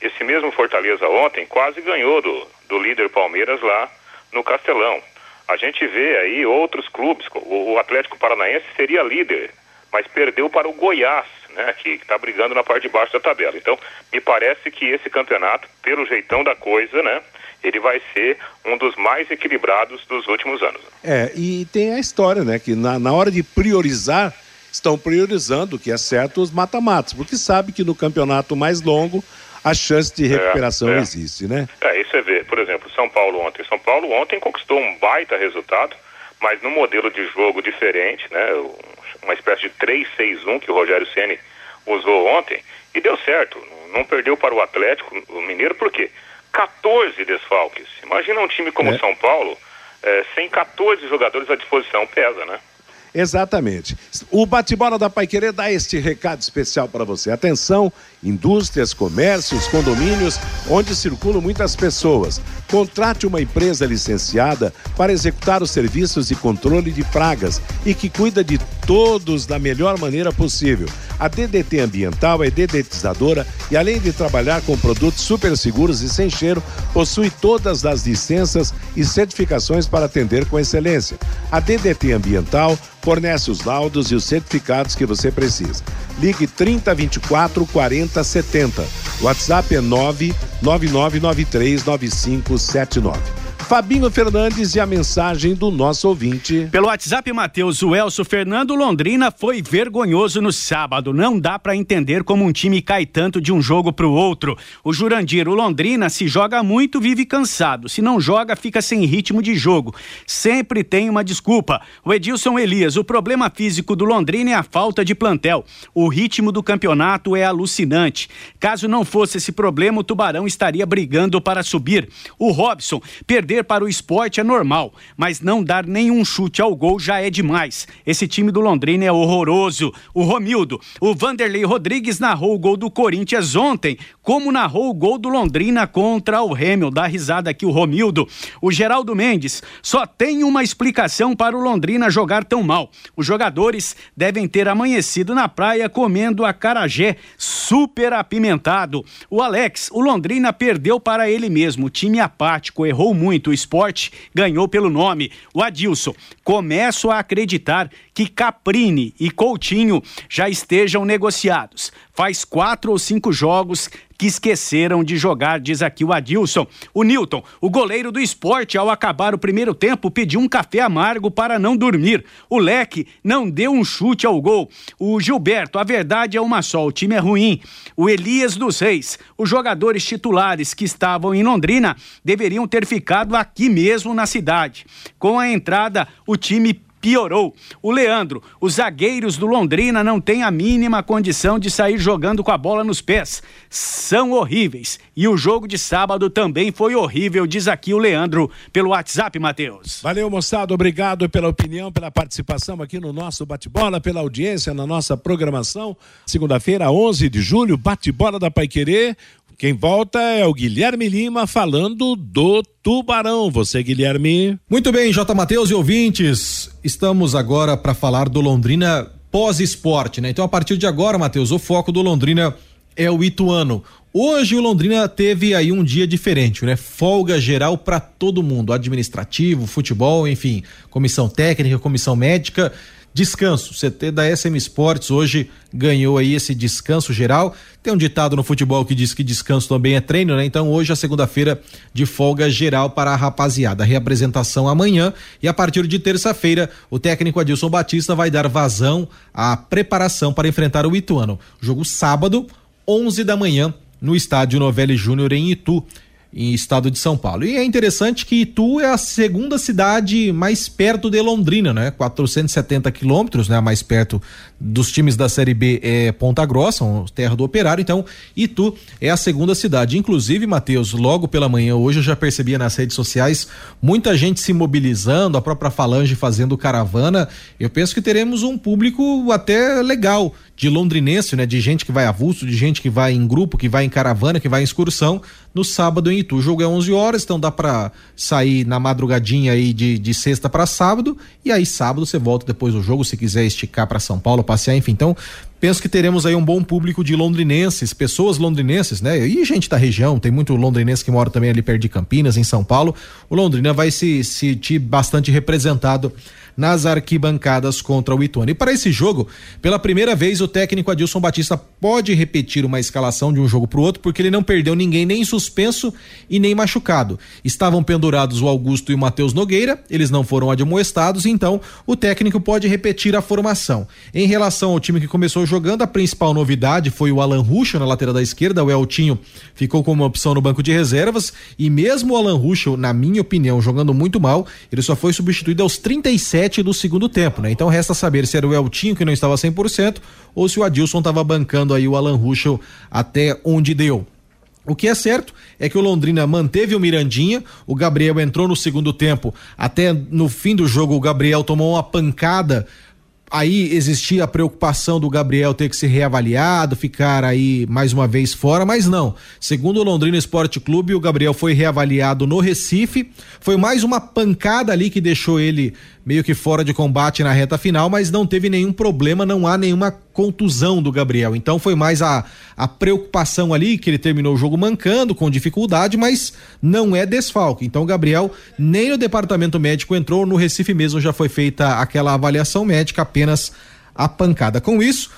Esse mesmo Fortaleza ontem quase ganhou do, do líder Palmeiras lá no Castelão. A gente vê aí outros clubes, o Atlético Paranaense seria líder, mas perdeu para o Goiás, né, que está brigando na parte de baixo da tabela. Então, me parece que esse campeonato, pelo jeitão da coisa, né, ele vai ser um dos mais equilibrados dos últimos anos. É, e tem a história, né, que na, na hora de priorizar, estão priorizando, que é certo, os mata-matas, porque sabe que no campeonato mais longo a chance de recuperação é, é. existe, né? É, isso é ver. Por exemplo, São Paulo ontem. São Paulo ontem conquistou um baita resultado, mas num modelo de jogo diferente, né? Uma espécie de 3-6-1 que o Rogério Ceni usou ontem e deu certo. Não perdeu para o Atlético, o Mineiro, por quê? 14 desfalques. Imagina um time como é. São Paulo, é, sem 14 jogadores à disposição, pesa, né? Exatamente. O bate-bola da Paiquerê dá este recado especial para você. Atenção, indústrias, comércios, condomínios, onde circulam muitas pessoas. Contrate uma empresa licenciada para executar os serviços de controle de pragas e que cuida de todos da melhor maneira possível. A DDT Ambiental é dedetizadora e, além de trabalhar com produtos super seguros e sem cheiro, possui todas as licenças e certificações para atender com excelência. A DDT Ambiental fornece os laudos e os certificados que você precisa. Ligue 3024 4070. WhatsApp é 999939579. Fabinho Fernandes e a mensagem do nosso ouvinte. Pelo WhatsApp, Matheus, o Elso Fernando Londrina foi vergonhoso no sábado. Não dá para entender como um time cai tanto de um jogo pro outro. O Jurandir, o Londrina, se joga muito, vive cansado. Se não joga, fica sem ritmo de jogo. Sempre tem uma desculpa. O Edilson Elias, o problema físico do Londrina é a falta de plantel. O ritmo do campeonato é alucinante. Caso não fosse esse problema, o Tubarão estaria brigando para subir. O Robson, perder para o esporte é normal, mas não dar nenhum chute ao gol já é demais. Esse time do Londrina é horroroso. O Romildo, o Vanderlei Rodrigues narrou o gol do Corinthians ontem, como narrou o gol do Londrina contra o Rêmio. Dá risada aqui o Romildo. O Geraldo Mendes, só tem uma explicação para o Londrina jogar tão mal. Os jogadores devem ter amanhecido na praia comendo acarajé super apimentado. O Alex, o Londrina perdeu para ele mesmo. Time apático, errou muito, o esporte ganhou pelo nome. O Adilson, começo a acreditar que Caprini e Coutinho já estejam negociados. Faz quatro ou cinco jogos que esqueceram de jogar, diz aqui o Adilson. O Newton, o goleiro do esporte, ao acabar o primeiro tempo, pediu um café amargo para não dormir. O Leque não deu um chute ao gol. O Gilberto, a verdade é uma só, o time é ruim. O Elias dos Reis, os jogadores titulares que estavam em Londrina deveriam ter ficado aqui mesmo na cidade. Com a entrada, o time piorou. O Leandro, os zagueiros do Londrina não têm a mínima condição de sair jogando com a bola nos pés. São horríveis. E o jogo de sábado também foi horrível, diz aqui o Leandro pelo WhatsApp, Matheus. Valeu, moçada. Obrigado pela opinião, pela participação aqui no nosso bate-bola, pela audiência na nossa programação. Segunda-feira, 11 de julho, bate-bola da Paiquerê. Quem volta é o Guilherme Lima falando do Tubarão. Você, Guilherme. Muito bem, J. Matheus e ouvintes. Estamos agora para falar do Londrina pós-esporte, né? Então, a partir de agora, Matheus, o foco do Londrina é o Ituano. Hoje o Londrina teve aí um dia diferente, né? Folga geral para todo mundo, administrativo, futebol, enfim, comissão técnica, comissão médica Descanso. O CT da SM Sports hoje ganhou aí esse descanso geral. Tem um ditado no futebol que diz que descanso também é treino, né? Então hoje é segunda-feira de folga geral para a rapaziada. Reapresentação amanhã e a partir de terça-feira o técnico Adilson Batista vai dar vazão à preparação para enfrentar o Ituano. Jogo sábado, 11 da manhã, no estádio Novelli Júnior em Itu em estado de São Paulo. E é interessante que Itu é a segunda cidade mais perto de Londrina, né? 470 quilômetros, né? Mais perto dos times da Série B é Ponta Grossa, terra do Operário. Então, Itu é a segunda cidade. Inclusive, Matheus, logo pela manhã hoje eu já percebia nas redes sociais muita gente se mobilizando, a própria Falange fazendo caravana. Eu penso que teremos um público até legal de londrinense, né? De gente que vai avulso, de gente que vai em grupo, que vai em caravana, que vai em excursão no sábado em Itu. O jogo é 11 horas, então dá para sair na madrugadinha aí de, de sexta para sábado e aí sábado você volta depois do jogo se quiser esticar para São Paulo, passear, enfim. Então, penso que teremos aí um bom público de londrinenses, pessoas londrinenses, né? E gente da região, tem muito londrinense que mora também ali perto de Campinas, em São Paulo. O Londrina vai se sentir bastante representado nas arquibancadas contra o Ituano. E para esse jogo, pela primeira vez, o técnico Adilson Batista pode repetir uma escalação de um jogo para o outro, porque ele não perdeu ninguém nem suspenso e nem machucado. Estavam pendurados o Augusto e o Matheus Nogueira, eles não foram admoestados, então o técnico pode repetir a formação. Em relação ao time que começou jogando, a principal novidade foi o Alan Ruschel na lateral da esquerda, o Eltinho ficou como opção no banco de reservas e mesmo o Alan Ruschel, na minha opinião, jogando muito mal, ele só foi substituído aos 37 do segundo tempo, né? Então resta saber se era o Eltinho que não estava 100% ou se o Adilson estava bancando aí o Alan Ruschel até onde deu. O que é certo é que o Londrina manteve o Mirandinha, o Gabriel entrou no segundo tempo, até no fim do jogo o Gabriel tomou uma pancada aí existia a preocupação do Gabriel ter que ser reavaliado, ficar aí mais uma vez fora, mas não. Segundo o Londrina Esporte Clube, o Gabriel foi reavaliado no Recife. Foi mais uma pancada ali que deixou ele meio que fora de combate na reta final, mas não teve nenhum problema, não há nenhuma contusão do Gabriel. Então foi mais a, a preocupação ali, que ele terminou o jogo mancando, com dificuldade, mas não é desfalque. Então o Gabriel nem no departamento médico entrou, no Recife mesmo já foi feita aquela avaliação médica, apenas a pancada. Com isso,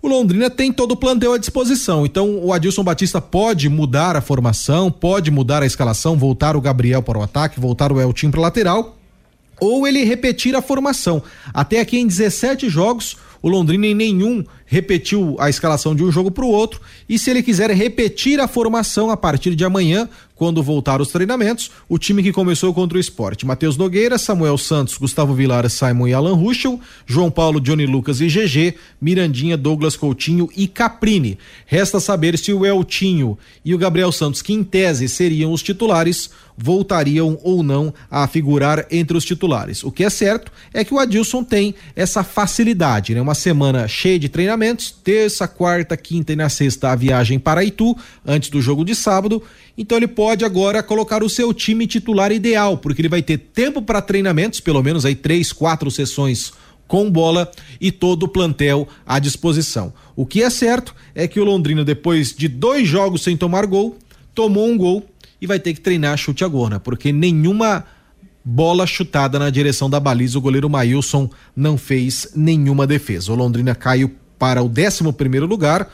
o Londrina tem todo o plantel à disposição. Então, o Adilson Batista pode mudar a formação, pode mudar a escalação, voltar o Gabriel para o ataque, voltar o Eltim para lateral ou ele repetir a formação. Até aqui em 17 jogos, o Londrina em nenhum repetiu a escalação de um jogo para o outro. E se ele quiser repetir a formação a partir de amanhã, quando voltar os treinamentos, o time que começou contra o esporte: Matheus Nogueira, Samuel Santos, Gustavo Vilar, Simon e Alan Ruschel, João Paulo, Johnny Lucas e GG, Mirandinha, Douglas Coutinho e Caprini. Resta saber se o Eltinho e o Gabriel Santos, que em tese seriam os titulares, voltariam ou não a figurar entre os titulares. O que é certo é que o Adilson tem essa facilidade, né? Uma semana cheia de treinamentos, terça, quarta, quinta e na sexta a viagem para Itu, antes do jogo de sábado. Então ele pode agora colocar o seu time titular ideal, porque ele vai ter tempo para treinamentos, pelo menos aí três, quatro sessões com bola e todo o plantel à disposição. O que é certo é que o Londrina, depois de dois jogos sem tomar gol, tomou um gol e vai ter que treinar chute a gol, né? Porque nenhuma bola chutada na direção da baliza, o goleiro Maílson não fez nenhuma defesa. O Londrina caiu para o 11 primeiro lugar,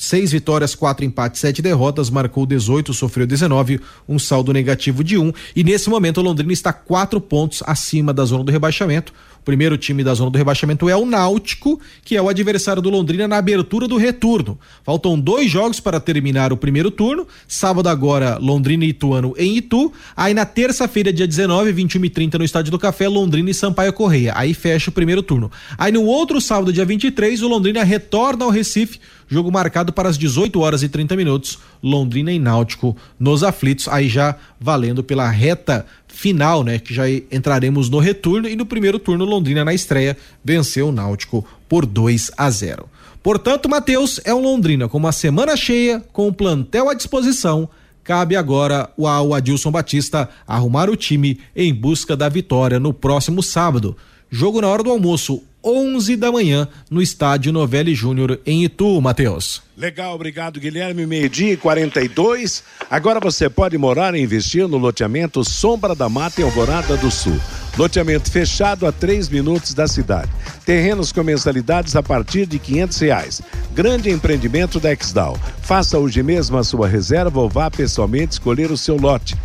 seis vitórias, quatro empates, sete derrotas, marcou 18, sofreu 19, um saldo negativo de um. E nesse momento o Londrina está quatro pontos acima da zona do rebaixamento. O primeiro time da zona do rebaixamento é o Náutico, que é o adversário do Londrina na abertura do retorno. Faltam dois jogos para terminar o primeiro turno. Sábado agora, Londrina e Ituano em Itu. Aí na terça-feira, dia 19, 21 e 30 no Estádio do Café, Londrina e Sampaio Correia. Aí fecha o primeiro turno. Aí no outro sábado, dia 23, o Londrina retorna ao Recife jogo marcado para as 18 horas e 30 minutos, Londrina e Náutico nos aflitos, aí já valendo pela reta final, né? Que já entraremos no retorno e no primeiro turno Londrina na estreia venceu o Náutico por 2 a 0. Portanto, Matheus é um Londrina com uma semana cheia, com o plantel à disposição. Cabe agora ao Adilson Batista arrumar o time em busca da vitória no próximo sábado. Jogo na hora do almoço, 11 da manhã, no estádio Novelli Júnior em Itu, Matheus. Legal, obrigado, Guilherme. Meio-dia e 42. Agora você pode morar e investir no loteamento Sombra da Mata em Alvorada do Sul. Loteamento fechado a três minutos da cidade. Terrenos com mensalidades a partir de quinhentos reais. Grande empreendimento da Exdal. Faça hoje mesmo a sua reserva ou vá pessoalmente escolher o seu lote.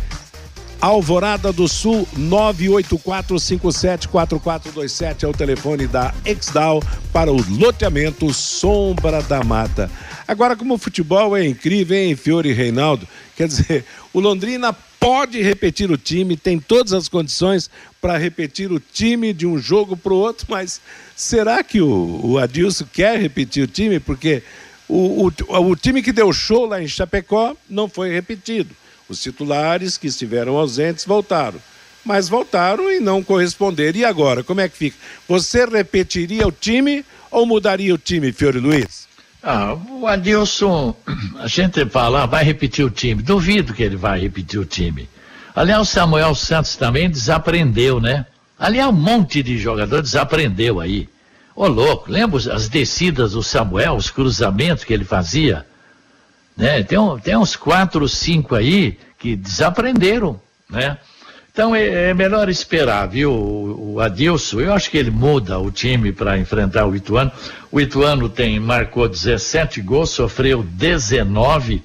Alvorada do Sul 984574427 é o telefone da Exdal para o loteamento Sombra da Mata. Agora, como o futebol é incrível, hein, Fiore e Reinaldo? Quer dizer, o Londrina pode repetir o time, tem todas as condições para repetir o time de um jogo para o outro, mas será que o, o Adilson quer repetir o time? Porque o, o, o time que deu show lá em Chapecó não foi repetido. Os titulares que estiveram ausentes voltaram. Mas voltaram e não corresponderam. E agora, como é que fica? Você repetiria o time ou mudaria o time, Fiore Luiz? Ah, o Adilson, [CLEARS THROAT] a gente fala, ah, vai repetir o time. Duvido que ele vai repetir o time. Aliás, o Samuel Santos também desaprendeu, né? Aliás, um monte de jogador desaprendeu aí. Ô louco, lembra as descidas do Samuel, os cruzamentos que ele fazia? Né? Tem, tem uns quatro, cinco aí que desaprenderam, né? Então é, é melhor esperar, viu? O, o Adilson, eu acho que ele muda o time para enfrentar o Ituano. O Ituano tem, marcou 17 gols, sofreu 19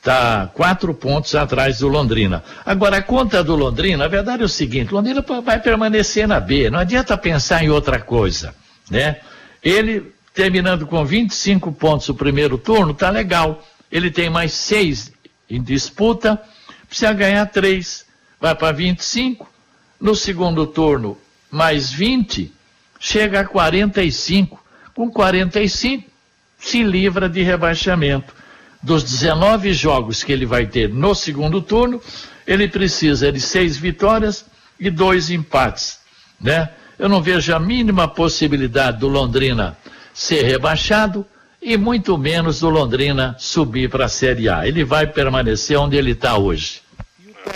está quatro pontos atrás do Londrina. Agora, a conta do Londrina, a verdade é o seguinte: Londrina vai permanecer na B, não adianta pensar em outra coisa, né? Ele, terminando com 25 pontos o primeiro turno, tá legal. Ele tem mais seis em disputa, precisa ganhar três, vai para 25. No segundo turno, mais 20, chega a 45. Com 45, se livra de rebaixamento dos 19 jogos que ele vai ter no segundo turno, ele precisa de seis vitórias e dois empates, né? Eu não vejo a mínima possibilidade do Londrina ser rebaixado e muito menos do Londrina subir para a Série A. Ele vai permanecer onde ele está hoje.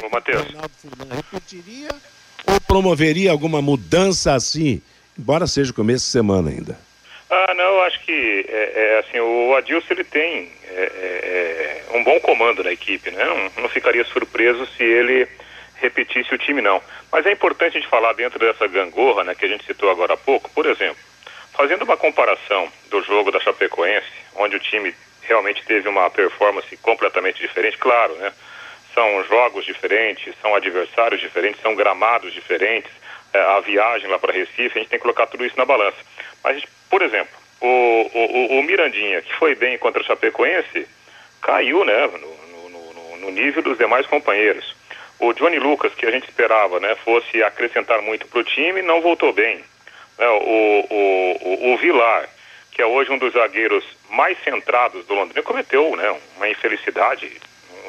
Ô, Matheus. repetiria ou promoveria alguma mudança assim, embora seja começo de semana ainda? Ah, não, eu acho que é, é, assim, o Adilson ele tem é, é, é, um bom comando na equipe, né? Não, não, ficaria surpreso se ele repetisse o time, não. Mas é importante a gente falar dentro dessa gangorra, né, que a gente citou agora há pouco, por exemplo, fazendo uma comparação do jogo da Chapecoense, onde o time realmente teve uma performance completamente diferente, claro, né? São jogos diferentes, são adversários diferentes, são gramados diferentes, é, a viagem lá para Recife, a gente tem que colocar tudo isso na balança. Mas, por exemplo, o, o, o Mirandinha, que foi bem contra o Chapecoense, caiu né, no, no, no nível dos demais companheiros. O Johnny Lucas, que a gente esperava né, fosse acrescentar muito para o time, não voltou bem. Né, o, o, o, Vilar, que é hoje um dos zagueiros mais centrados do Londrina, cometeu né, uma infelicidade,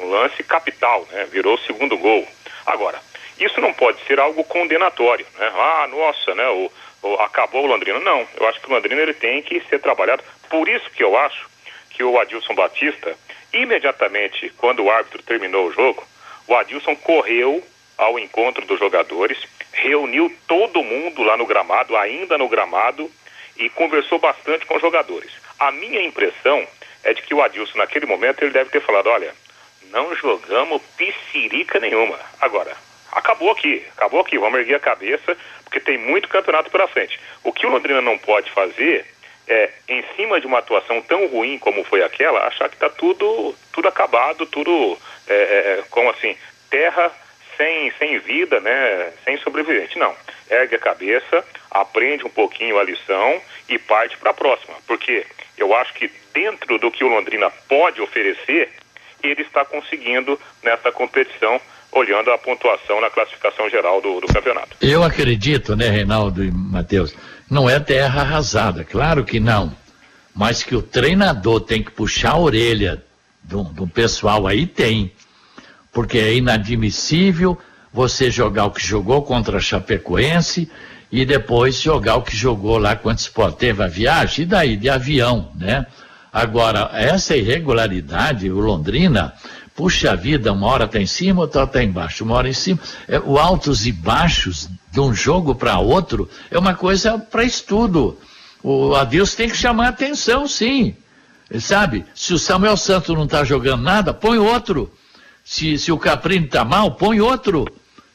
um lance capital, né, virou o segundo gol. Agora, isso não pode ser algo condenatório, né? Ah, nossa, né? O, o, acabou o Londrina. Não, eu acho que o Londrina ele tem que ser trabalhado. Por isso que eu acho que o Adilson Batista, imediatamente quando o árbitro terminou o jogo, o Adilson correu ao encontro dos jogadores, reuniu todo mundo lá no gramado, ainda no gramado, e conversou bastante com os jogadores. A minha impressão é de que o Adilson, naquele momento, ele deve ter falado: olha, não jogamos piscirica nenhuma. Agora, acabou aqui, acabou aqui, vamos erguer a cabeça, porque tem muito campeonato pela frente. O que o Londrina não pode fazer é, em cima de uma atuação tão ruim como foi aquela, achar que está tudo, tudo acabado, tudo, é, é, como assim, terra sem, sem vida, né, sem sobrevivente. Não, ergue a cabeça, aprende um pouquinho a lição e parte para a próxima, porque eu acho que dentro do que o Londrina pode oferecer, ele está conseguindo nessa competição olhando a pontuação na classificação geral do, do campeonato. Eu acredito, né, Reinaldo e Matheus, não é terra arrasada, claro que não. Mas que o treinador tem que puxar a orelha do, do pessoal aí tem. Porque é inadmissível você jogar o que jogou contra a Chapecoense e depois jogar o que jogou lá quando se teve a viagem, e daí de avião, né? Agora, essa irregularidade, o Londrina, puxa vida, uma hora está em cima, outra está embaixo, uma hora em cima. É, o altos e baixos de um jogo para outro é uma coisa para estudo. O Adilson tem que chamar atenção, sim. Sabe? Se o Samuel Santos não está jogando nada, põe outro. Se, se o Caprini está mal, põe outro.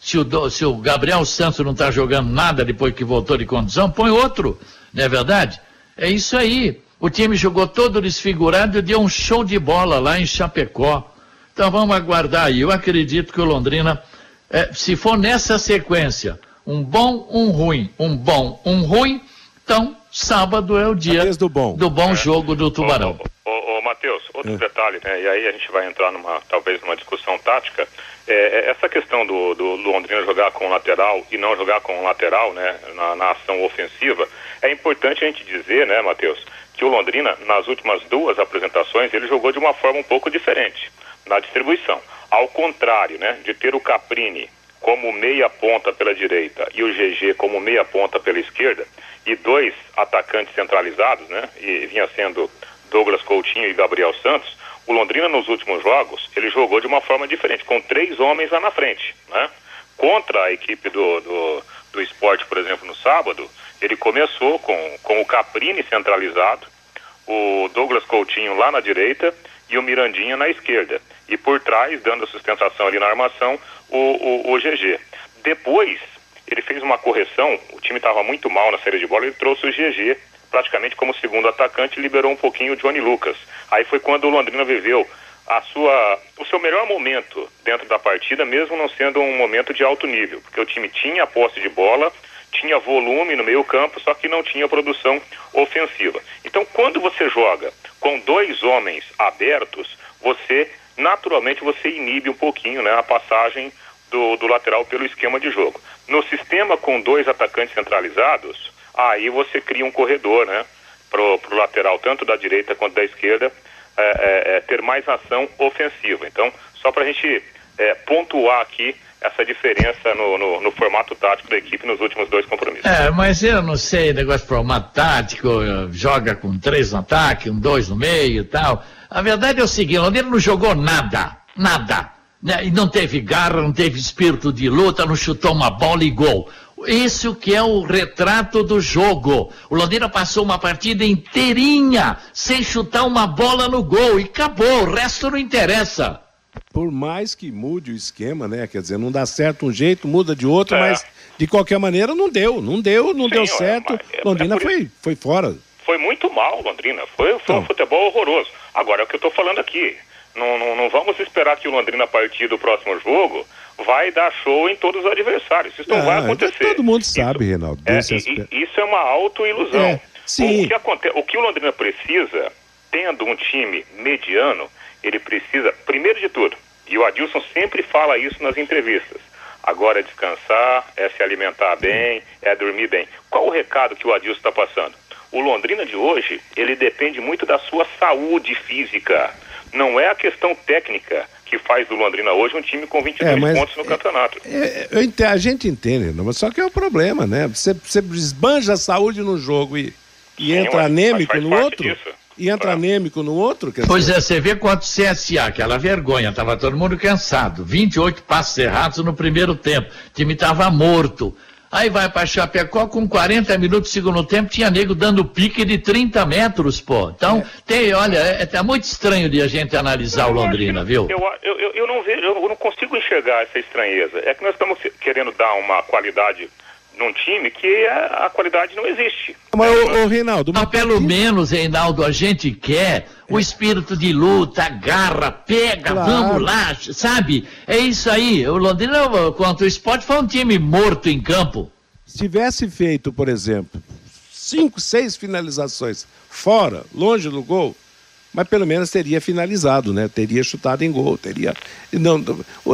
Se o, se o Gabriel Santos não está jogando nada depois que voltou de condição, põe outro. Não é verdade? É isso aí. O time jogou todo desfigurado e deu um show de bola lá em Chapecó. Então vamos aguardar aí. Eu acredito que o Londrina, é, se for nessa sequência, um bom, um ruim, um bom, um ruim, então sábado é o dia do bom, do bom é. jogo do Tubarão. Ô, ô, ô Matheus, outro é. detalhe, né? E aí a gente vai entrar numa, talvez numa discussão tática. É, é, essa questão do, do Londrina jogar com lateral e não jogar com lateral, né? Na, na ação ofensiva, é importante a gente dizer, né, Matheus, que o Londrina, nas últimas duas apresentações, ele jogou de uma forma um pouco diferente na distribuição. Ao contrário, né, de ter o Caprini como meia ponta pela direita e o GG como meia ponta pela esquerda e dois atacantes centralizados, né, e vinha sendo Douglas Coutinho e Gabriel Santos, o Londrina nos últimos jogos ele jogou de uma forma diferente, com três homens lá na frente, né? Contra a equipe do, do, do esporte, por exemplo, no sábado, ele começou com, com o Caprini centralizado, o Douglas Coutinho lá na direita e o Mirandinha na esquerda. E por trás, dando sustentação ali na armação, o, o, o GG. Depois, ele fez uma correção, o time estava muito mal na série de bola, ele trouxe o GG praticamente como segundo atacante liberou um pouquinho o Johnny Lucas. Aí foi quando o Londrina viveu a sua, o seu melhor momento dentro da partida, mesmo não sendo um momento de alto nível, porque o time tinha posse de bola, tinha volume no meio campo, só que não tinha produção ofensiva. Então, quando você joga com dois homens abertos, você naturalmente você inibe um pouquinho né, a passagem do, do lateral pelo esquema de jogo. No sistema com dois atacantes centralizados, aí você cria um corredor, né, pro, pro lateral tanto da direita quanto da esquerda é, é, é, ter mais ação ofensiva. Então, só para a gente é, pontuar aqui essa diferença no, no, no, formato tático da equipe nos últimos dois compromissos. É, mas eu não sei, negócio de formato tático, joga com três no ataque, um dois no meio e tal. A verdade é o seguinte, o Londrina não jogou nada, nada. Né? E não teve garra, não teve espírito de luta, não chutou uma bola e gol. Isso que é o retrato do jogo. O Londrina passou uma partida inteirinha sem chutar uma bola no gol e acabou, o resto não interessa. Por mais que mude o esquema, né? Quer dizer, não dá certo um jeito, muda de outro, é. mas de qualquer maneira não deu, não deu, não Sim, deu certo. É, Londrina é foi, foi fora. Foi muito mal, Londrina. Foi, foi um então. futebol horroroso. Agora é o que eu estou falando aqui. Não, não, não, vamos esperar que o Londrina, a partir do próximo jogo, vai dar show em todos os adversários. Isso não ah, vai acontecer. Todo mundo sabe, isso, Reinaldo. É, isso é uma autoilusão. É, sim. O que, acontece, o que o Londrina precisa, tendo um time mediano, ele precisa, primeiro de tudo, e o Adilson sempre fala isso nas entrevistas, agora é descansar, é se alimentar bem, é dormir bem. Qual o recado que o Adilson está passando? O Londrina de hoje, ele depende muito da sua saúde física. Não é a questão técnica que faz do Londrina hoje um time com 22 é, pontos no campeonato. É, é, a gente entende, mas só que é o problema, né? Você, você esbanja a saúde no jogo e, e Sim, entra mas, anêmico mas no outro. Disso. E entra é. anêmico no outro? pois dizer... é, você vê quanto CSA, aquela vergonha, tava todo mundo cansado. 28 passos errados no primeiro tempo. O time tava morto. Aí vai para Chapecó com 40 minutos do segundo tempo, tinha nego dando pique de 30 metros, pô. Então, é. tem, olha, é, é muito estranho de a gente analisar o Londrina, viu? Eu, eu, eu, eu, não vejo, eu não consigo enxergar essa estranheza. É que nós estamos querendo dar uma qualidade num time que a, a qualidade não existe. Mas, ô, ô Reinaldo... Mas pelo menos, Reinaldo, a gente quer o espírito de luta, garra, pega, claro. vamos lá, sabe? É isso aí. O Londrina, quanto o esporte, foi um time morto em campo. Se tivesse feito, por exemplo, cinco, seis finalizações fora, longe do gol, mas pelo menos teria finalizado, né? Teria chutado em gol, teria não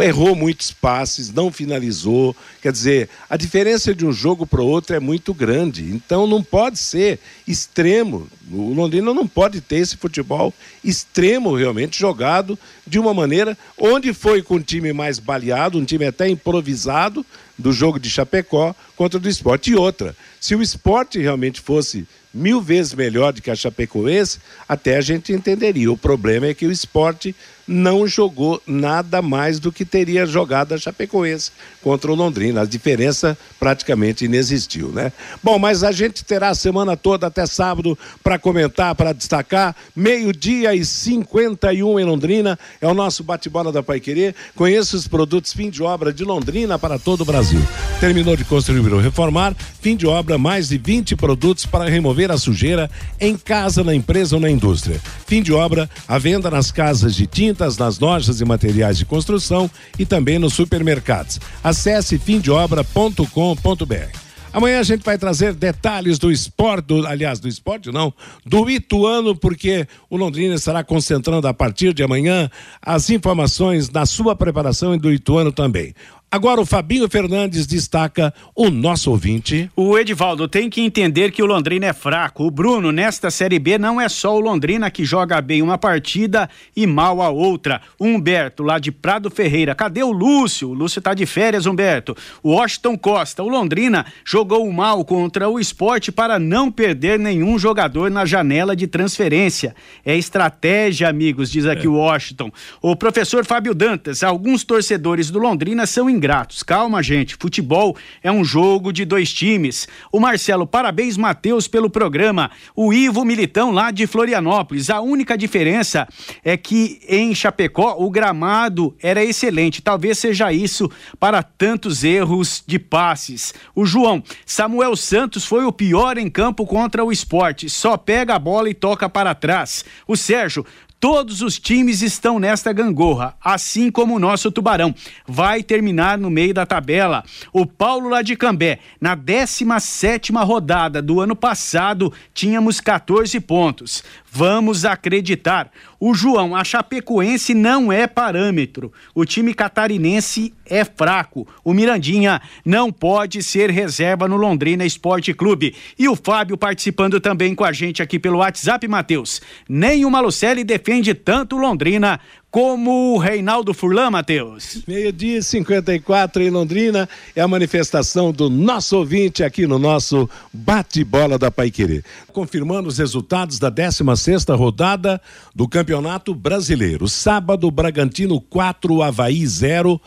errou muitos passes, não finalizou. Quer dizer, a diferença de um jogo para o outro é muito grande. Então não pode ser extremo. O Londrina não pode ter esse futebol extremo realmente jogado de uma maneira onde foi com um time mais baleado, um time até improvisado do jogo de Chapecó contra o do esporte. E outra, se o esporte realmente fosse mil vezes melhor do que a Chapecoense, até a gente entenderia. O problema é que o esporte não jogou nada mais do que teria jogado a Chapecoense contra o Londrina. A diferença praticamente inexistiu, né? Bom, mas a gente terá a semana toda até sábado para comentar, para destacar. Meio-dia e 51 em Londrina é o nosso bate-bola da Paiquerê. Conheça os produtos fim de obra de Londrina para todo o Brasil. Terminou de construir ou reformar, fim de obra, mais de 20 produtos para remover a sujeira em casa, na empresa ou na indústria. Fim de obra, a venda nas casas de tinta nas lojas e materiais de construção e também nos supermercados. Acesse fimdeobra.com.br. Amanhã a gente vai trazer detalhes do esporte, do, aliás, do esporte não, do Ituano, porque o Londrina estará concentrando a partir de amanhã as informações na sua preparação e do Ituano também. Agora o Fabinho Fernandes destaca o nosso ouvinte. O Edivaldo tem que entender que o Londrina é fraco. O Bruno, nesta Série B, não é só o Londrina que joga bem uma partida e mal a outra. O Humberto, lá de Prado Ferreira. Cadê o Lúcio? O Lúcio tá de férias, Humberto. O Washington Costa. O Londrina jogou mal contra o esporte para não perder nenhum jogador na janela de transferência. É estratégia, amigos, diz aqui é. o Washington. O professor Fábio Dantas. Alguns torcedores do Londrina são ingratos. Calma, gente. Futebol é um jogo de dois times. O Marcelo, parabéns, Matheus, pelo programa. O Ivo Militão, lá de Florianópolis. A única diferença é que em Chapecó o gramado era excelente. Talvez seja isso para tantos erros de passes. O João, Samuel Santos foi o pior em campo contra o esporte. Só pega a bola e toca para trás. O Sérgio, Todos os times estão nesta gangorra, assim como o nosso Tubarão. Vai terminar no meio da tabela. O Paulo lá de Cambé, na 17 rodada do ano passado, tínhamos 14 pontos. Vamos acreditar. O João, a Chapecoense não é parâmetro. O time catarinense é fraco. O Mirandinha não pode ser reserva no Londrina Esporte Clube. E o Fábio participando também com a gente aqui pelo WhatsApp, Matheus. Nem o Malucelli defende tanto o Londrina como o Reinaldo Furlan, Matheus. Meio-dia 54 em Londrina é a manifestação do nosso ouvinte aqui no nosso bate-bola da Paiquerê. Confirmando os resultados da 16 rodada do Campeonato Brasileiro. Sábado, Bragantino 4, Havaí 0.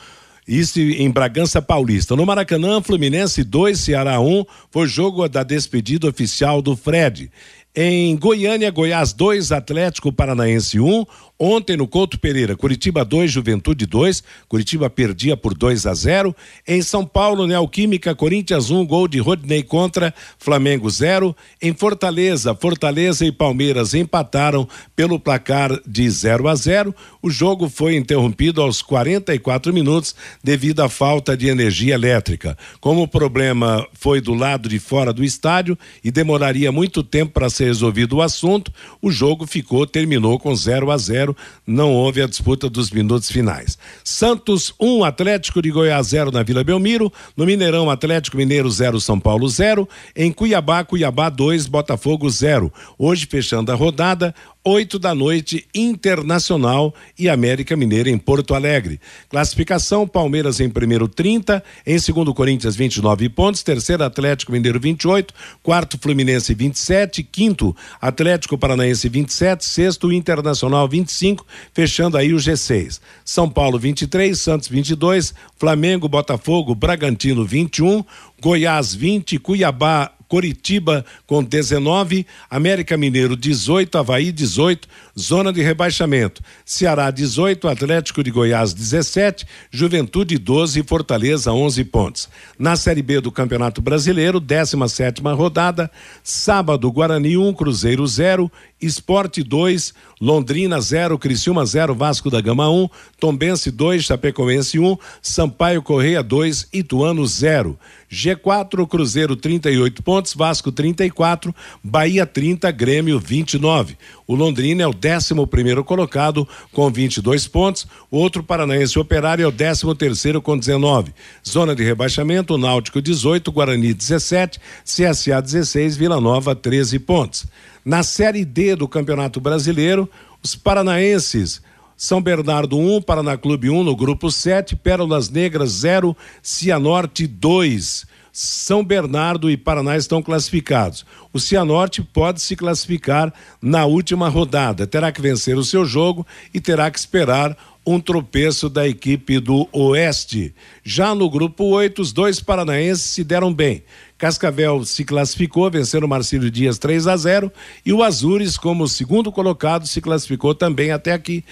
Isso em Bragança Paulista. No Maracanã, Fluminense 2, Ceará 1, foi jogo da despedida oficial do Fred. Em Goiânia, Goiás 2, Atlético Paranaense 1. Ontem no Couto Pereira, Curitiba 2, Juventude 2. Curitiba perdia por 2 a 0. Em São Paulo, Neoquímica, Corinthians 1, gol de Rodney contra Flamengo 0. Em Fortaleza, Fortaleza e Palmeiras empataram pelo placar de 0 a 0. O jogo foi interrompido aos 44 minutos devido à falta de energia elétrica. Como o problema foi do lado de fora do estádio e demoraria muito tempo para ser resolvido o assunto, o jogo ficou, terminou com 0 a 0 não houve a disputa dos minutos finais. Santos 1, um, Atlético de Goiás 0 na Vila Belmiro, no Mineirão Atlético Mineiro 0, São Paulo 0, em Cuiabá, Cuiabá 2, Botafogo 0. Hoje fechando a rodada, 8 da noite, Internacional e América Mineira em Porto Alegre. Classificação: Palmeiras em primeiro 30, em segundo Corinthians 29 pontos, terceiro Atlético Mineiro 28, quarto Fluminense 27, quinto Atlético Paranaense 27, sexto Internacional 25, fechando aí o G6. São Paulo 23, Santos 22, Flamengo, Botafogo, Bragantino 21, Goiás 20, Cuiabá Coritiba com 19, América Mineiro 18, Havaí 18, zona de rebaixamento. Ceará 18, Atlético de Goiás 17, Juventude 12 Fortaleza 11 pontos. Na Série B do Campeonato Brasileiro, 17 rodada, sábado Guarani 1, Cruzeiro 0, Esporte 2, Londrina 0, Criciúma 0, Vasco da Gama 1, Tombense 2, Chapecoense 1, Sampaio Correia 2, Ituano 0. G4, Cruzeiro 38 pontos, Vasco 34, Bahia 30, Grêmio 29. O Londrina é o 11 primeiro colocado com 22 pontos, o outro paranaense operário é o 13 terceiro com 19. Zona de rebaixamento, Náutico 18, Guarani 17, CSA 16, Vila Nova 13 pontos. Na Série D do Campeonato Brasileiro, os paranaenses são Bernardo 1, um, Paraná Clube 1 um, no grupo 7, Pérolas Negras 0, Cianorte 2. São Bernardo e Paraná estão classificados. O Cianorte pode se classificar na última rodada. Terá que vencer o seu jogo e terá que esperar um tropeço da equipe do Oeste. Já no grupo 8, os dois paranaenses se deram bem. Cascavel se classificou, vencendo o Marcílio Dias 3 a 0 e o Azures, como segundo colocado, se classificou também até aqui,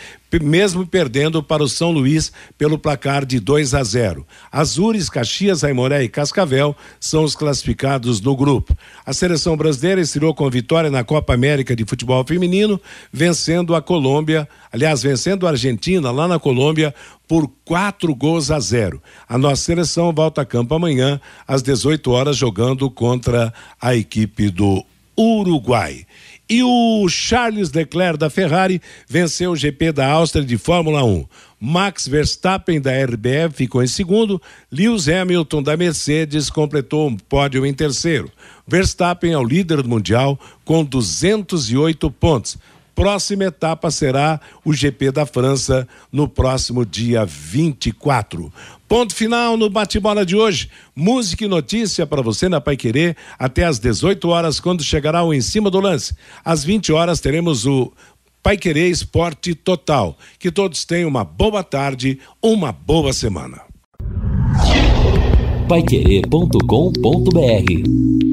mesmo perdendo para o São Luís pelo placar de 2 a 0. Azures, Caxias, Aimoré e Cascavel são os classificados no grupo. A seleção brasileira estreou com vitória na Copa América de Futebol Feminino, vencendo a Colômbia, aliás, vencendo a Argentina lá na Colômbia por quatro gols a zero. A nossa seleção volta a campo amanhã às 18 horas jogando contra a equipe do Uruguai. E o Charles Leclerc da Ferrari venceu o GP da Áustria de Fórmula 1. Max Verstappen da RBF ficou em segundo, Lewis Hamilton da Mercedes completou um pódio em terceiro. Verstappen é o líder do mundial com 208 pontos próxima etapa será o GP da França no próximo dia 24. Ponto final no bate-bola de hoje. Música e notícia para você na Pai Querer até às 18 horas, quando chegará o Em Cima do Lance. Às 20 horas teremos o Pai Querer Esporte Total. Que todos tenham uma boa tarde, uma boa semana. paiquerê.com.br